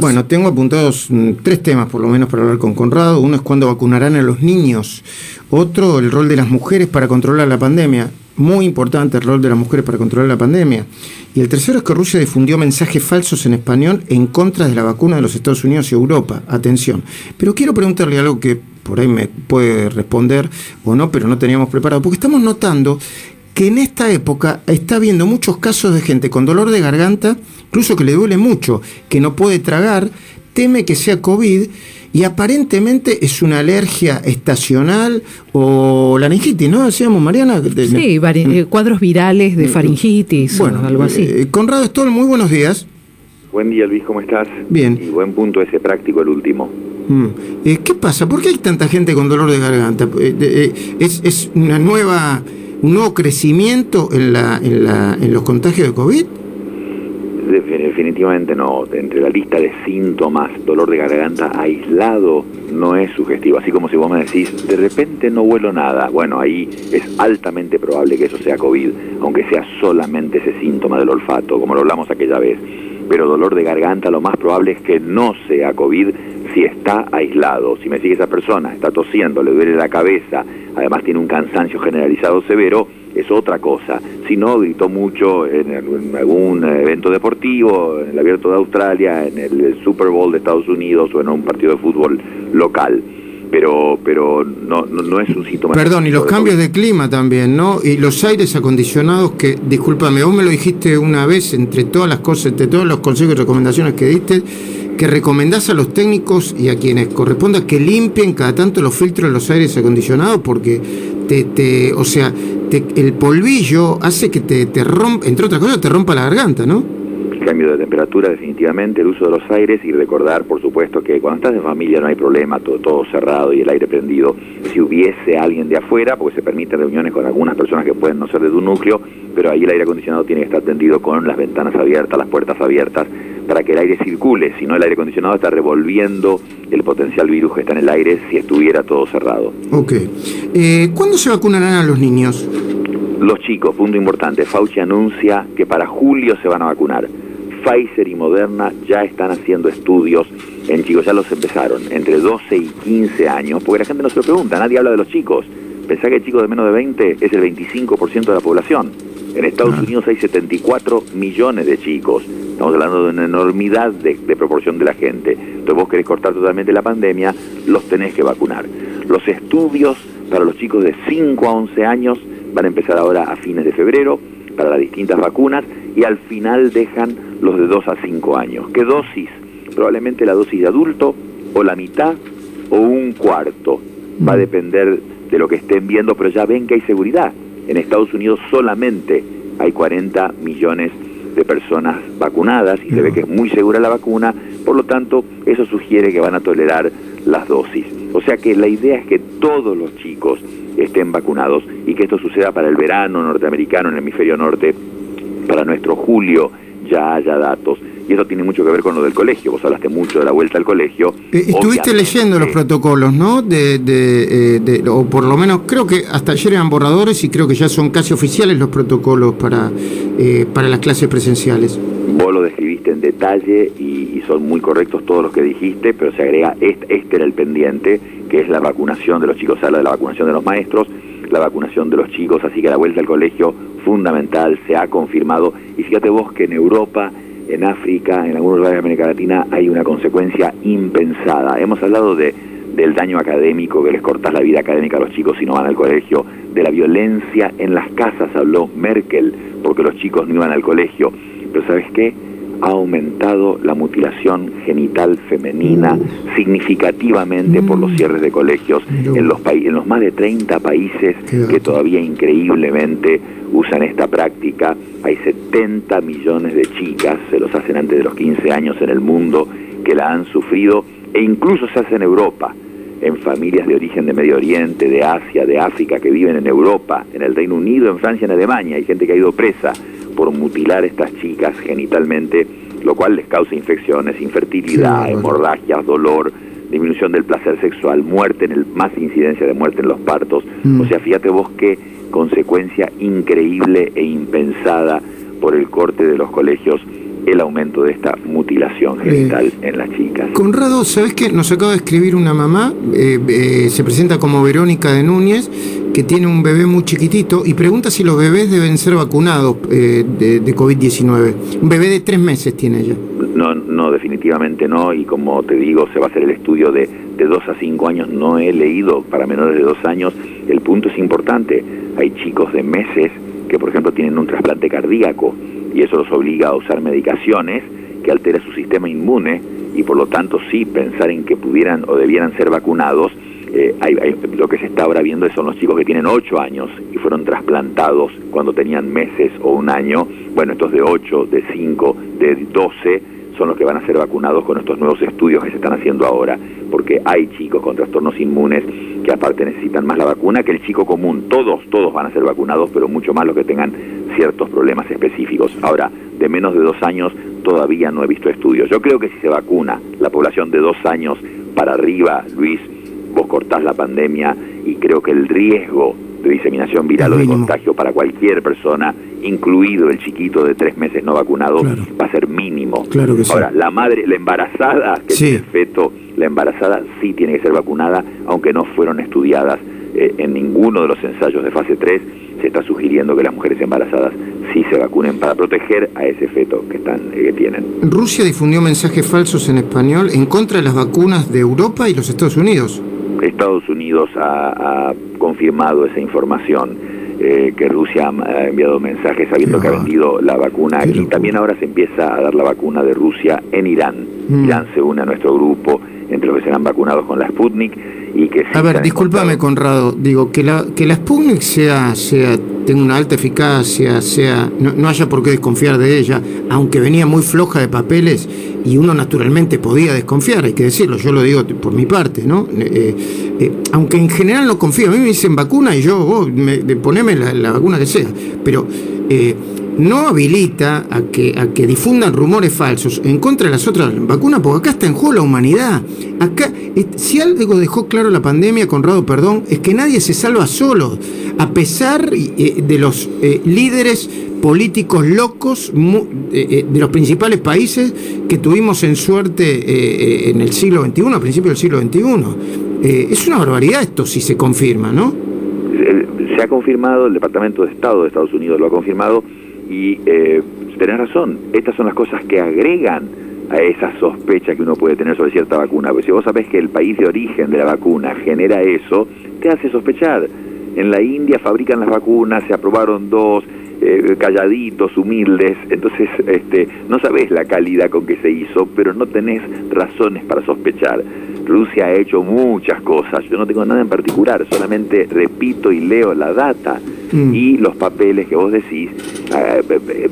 Bueno, tengo apuntados mm, tres temas por lo menos para hablar con Conrado. Uno es cuándo vacunarán a los niños. Otro, el rol de las mujeres para controlar la pandemia. Muy importante el rol de las mujeres para controlar la pandemia. Y el tercero es que Rusia difundió mensajes falsos en español en contra de la vacuna de los Estados Unidos y Europa. Atención. Pero quiero preguntarle algo que por ahí me puede responder o no, pero no teníamos preparado. Porque estamos notando que en esta época está habiendo muchos casos de gente con dolor de garganta, incluso que le duele mucho, que no puede tragar, teme que sea COVID y aparentemente es una alergia estacional o laringitis, ¿no? Decíamos, Mariana. Sí, eh, cuadros virales de faringitis bueno, o algo así. Eh, Conrado Stoll, muy buenos días. Buen día, Luis, ¿cómo estás? Bien. Y buen punto ese práctico, el último. Mm. Eh, ¿Qué pasa? ¿Por qué hay tanta gente con dolor de garganta? ¿Es, es una nueva un nuevo crecimiento en, la, en, la, en los contagios de COVID? Definitivamente no. Entre la lista de síntomas, dolor de garganta aislado no es sugestivo. Así como si vos me decís, de repente no huelo nada. Bueno, ahí es altamente probable que eso sea COVID, aunque sea solamente ese síntoma del olfato, como lo hablamos aquella vez. Pero dolor de garganta lo más probable es que no sea COVID si está aislado. Si me sigue esa persona, está tosiendo, le duele la cabeza, además tiene un cansancio generalizado severo, es otra cosa. Si no, gritó mucho en, algún evento deportivo, en el Abierto de Australia, en el Super Bowl de Estados Unidos o en un partido de fútbol local. Pero, pero no, no, es un síntoma. Perdón, y los cambios de clima también, ¿no? Y los aires acondicionados que, discúlpame, vos me lo dijiste una vez, entre todas las cosas, entre todos los consejos y recomendaciones que diste, que recomendás a los técnicos y a quienes corresponda que limpien cada tanto los filtros de los aires acondicionados porque te, te o sea, el polvillo hace que te, te rompa, entre otras cosas, te rompa la garganta, ¿no? Cambio de temperatura definitivamente, el uso de los aires y recordar, por supuesto, que cuando estás en familia no hay problema, todo, todo cerrado y el aire prendido. Si hubiese alguien de afuera, porque se permiten reuniones con algunas personas que pueden no ser de tu núcleo, pero ahí el aire acondicionado tiene que estar tendido con las ventanas abiertas, las puertas abiertas, para que el aire circule, si no el aire acondicionado está revolviendo el potencial virus que está en el aire si estuviera todo cerrado. Ok. Eh, ¿Cuándo se vacunarán a los niños? Los chicos, punto importante. Fauci anuncia que para julio se van a vacunar. Pfizer y Moderna ya están haciendo estudios en chicos, ya los empezaron, entre 12 y 15 años, porque la gente no se lo pregunta, nadie habla de los chicos. Pensá que el chico de menos de 20 es el 25% de la población. En Estados Unidos hay 74 millones de chicos. Estamos hablando de una enormidad de, de, proporción de la gente. Entonces vos querés cortar totalmente la pandemia, los tenés que vacunar. Los estudios para los chicos de 5 a 11 años van a empezar ahora a fines de febrero para las distintas vacunas y al final dejan los de 2 a 5 años. ¿Qué dosis? Probablemente la dosis de adulto o la mitad o un cuarto. Va a mm. depender de lo que estén viendo, pero ya ven que hay seguridad. En Estados Unidos solamente hay 40 millones de personas vacunadas y se ve que es muy segura la vacuna, por lo tanto eso sugiere que van a tolerar las dosis. O sea que la idea es que todos los chicos estén vacunados y que esto suceda para el verano norteamericano en el hemisferio norte, para nuestro julio ya haya datos. Y eso tiene mucho que ver con lo del colegio. Vos hablaste mucho de la vuelta al colegio. Eh, estuviste leyendo los protocolos, ¿no? De, de, eh, de, o por lo menos creo que hasta ayer eran borradores y creo que ya son casi oficiales los protocolos para, eh, para las clases presenciales. En detalle y, son muy correctos todos los que dijiste, pero se agrega, este, este era el pendiente, que es la vacunación de los chicos, habla de la vacunación de los maestros, la vacunación de los chicos, así que la vuelta al colegio fundamental, se ha confirmado, y fíjate vos que en Europa, en África, en algunos lugares de América Latina hay una consecuencia impensada. Hemos hablado de, del daño académico, que les cortas la vida académica a los chicos si no van al colegio, de la violencia en las casas, habló Merkel, porque los chicos no iban al colegio. Pero ¿sabes qué? Ha aumentado la mutilación genital femenina significativamente por los mm. cierres de colegios en los, en los más de 30 países que todavía increíblemente usan esta práctica. Hay 70 millones de chicas, se los hacen antes de los 15 años en el mundo, que la han sufrido e incluso se hace en Europa, en familias de origen de Medio Oriente, de Asia, de África, que viven en Europa, en el Reino Unido, en Francia, en Alemania. Hay gente que ha ido presa por mutilar a estas chicas genitalmente, lo cual les causa infecciones, infertilidad, hemorragias, dolor, disminución del placer sexual, muerte, en el, más incidencia de muerte en los partos. Mm. O sea, fíjate vos qué consecuencia increíble e impensada por el corte de los colegios el aumento de esta mutilación genital en las chicas. Conrado, ¿sabes qué? Nos acaba de escribir una mamá, eh, eh, se presenta como Verónica de Núñez, que tiene un bebé muy chiquitito y pregunta si los bebés deben ser vacunados eh, de, de COVID-19. Un bebé de tres meses tiene ella. No, no, definitivamente no, y como te digo, se va a hacer el estudio de, de dos a cinco años, no he leído para menores de dos años, el punto es importante, hay chicos de meses que por ejemplo tienen un trasplante cardíaco, y eso los obliga a usar medicaciones que altera su sistema inmune y por lo tanto sí pensar en que pudieran o debieran ser vacunados. Eh, lo que se está ahora viendo son los chicos que tienen 8 años y fueron trasplantados cuando tenían meses o un año. Bueno, estos de 8, de 5, de 12 son los que van a ser vacunados con estos nuevos estudios que se están haciendo ahora, porque hay chicos con trastornos inmunes que aparte necesitan más la vacuna que el chico común. Todos, todos van a ser vacunados, pero mucho más los que tengan ciertos problemas específicos. Ahora, de menos de dos años todavía no he visto estudios. Yo creo que si se vacuna la población de dos años para arriba, Luis, vos cortás la pandemia y creo que el riesgo de diseminación viral o de contagio para cualquier persona, incluido el chiquito de tres meses no vacunado, va a ser mínimo. Claro que Ahora, la madre, la embarazada, que tiene feto, la embarazada sí tiene que ser vacunada, aunque no fueron estudiadas eh, en ninguno de los ensayos de fase 3 se está sugiriendo que las mujeres embarazadas sí se vacunen para proteger a ese feto que, están, eh, que tienen. Rusia difundió mensajes falsos en español en contra de las vacunas de Europa y los Estados Unidos. Estados Unidos ha, confirmado esa información. Eh, que Rusia ha enviado mensajes sabiendo que ha vendido la vacuna aquí. También ahora se empieza a dar la vacuna de Rusia en Irán. Mm. Irán se une a nuestro grupo entre los que serán vacunados con la Sputnik y que... a ver, discúlpame Conrado, digo, que la, que la Sputnik sea, sea, tenga una alta eficacia, sea, no, haya por qué desconfiar de ella, aunque venía muy floja de papeles y uno naturalmente podía desconfiar, hay que decirlo, yo lo digo por mi parte, ¿no? Eh, eh, aunque en general no confío, a mí me dicen vacuna y yo, vos, me, poneme la, vacuna que sea, pero... Eh, no habilita a que, a que difundan rumores falsos en contra de las otras vacunas, porque acá está en juego la humanidad. Acá, si algo dejó claro la pandemia, Conrado, perdón, es que nadie se salva solo, a pesar eh, de los eh, líderes políticos locos eh, de los principales países que tuvimos en suerte en el siglo XXI, a principios del siglo XXI. es una barbaridad esto si se confirma, ¿no? Se ha confirmado, el Departamento de Estado de Estados Unidos lo ha confirmado, y eh, tenés razón, estas son las cosas que agregan a esa sospecha que uno puede tener sobre cierta vacuna. Porque si vos sabés que el país de origen de la vacuna genera eso, te hace sospechar. En la India fabrican las vacunas, se aprobaron dos, eh, calladitos, humildes, entonces este, no sabés la calidad con que se hizo, pero no tenés razones para sospechar. Rusia ha hecho muchas cosas, yo no tengo nada en particular, solamente repito y leo la data mm. y los papeles que vos decís. Eh,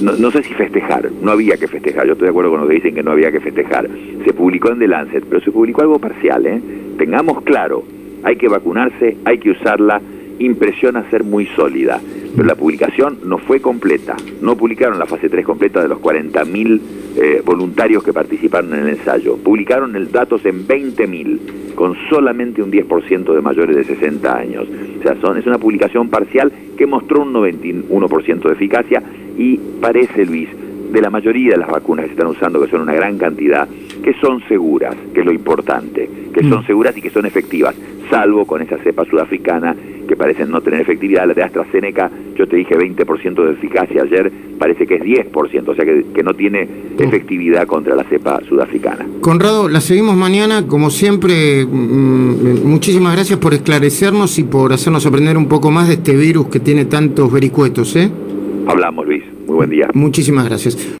no, sé si festejar, no había que festejar, yo estoy de acuerdo con los que dicen que no había que festejar. Se publicó en The Lancet, pero se publicó algo parcial, ¿eh? Tengamos claro, hay que vacunarse, hay que usarla, impresiona ser muy sólida pero la publicación no fue completa. No publicaron la fase 3 completa de los 40.000 eh, voluntarios que participaron en el ensayo. Publicaron el datos en 20.000, con solamente un 10% de mayores de 60 años. O sea, son, es una publicación parcial que mostró un 91% de eficacia y parece, Luis, de la mayoría de las vacunas que se están usando, que son una gran cantidad, que son seguras, que es lo importante, que son mm. seguras y que son efectivas, salvo con esa cepa sudafricana que parecen no tener efectividad. La de AstraZeneca, yo te dije 20% de eficacia ayer, parece que es 10%, o sea que, no tiene mm. efectividad contra la cepa sudafricana. Conrado, la seguimos mañana, como siempre, mm, muchísimas gracias por esclarecernos y por hacernos aprender un poco más de este virus que tiene tantos vericuetos. ¿eh? Hablamos, Luis. Buen día. Muchísimas gracias.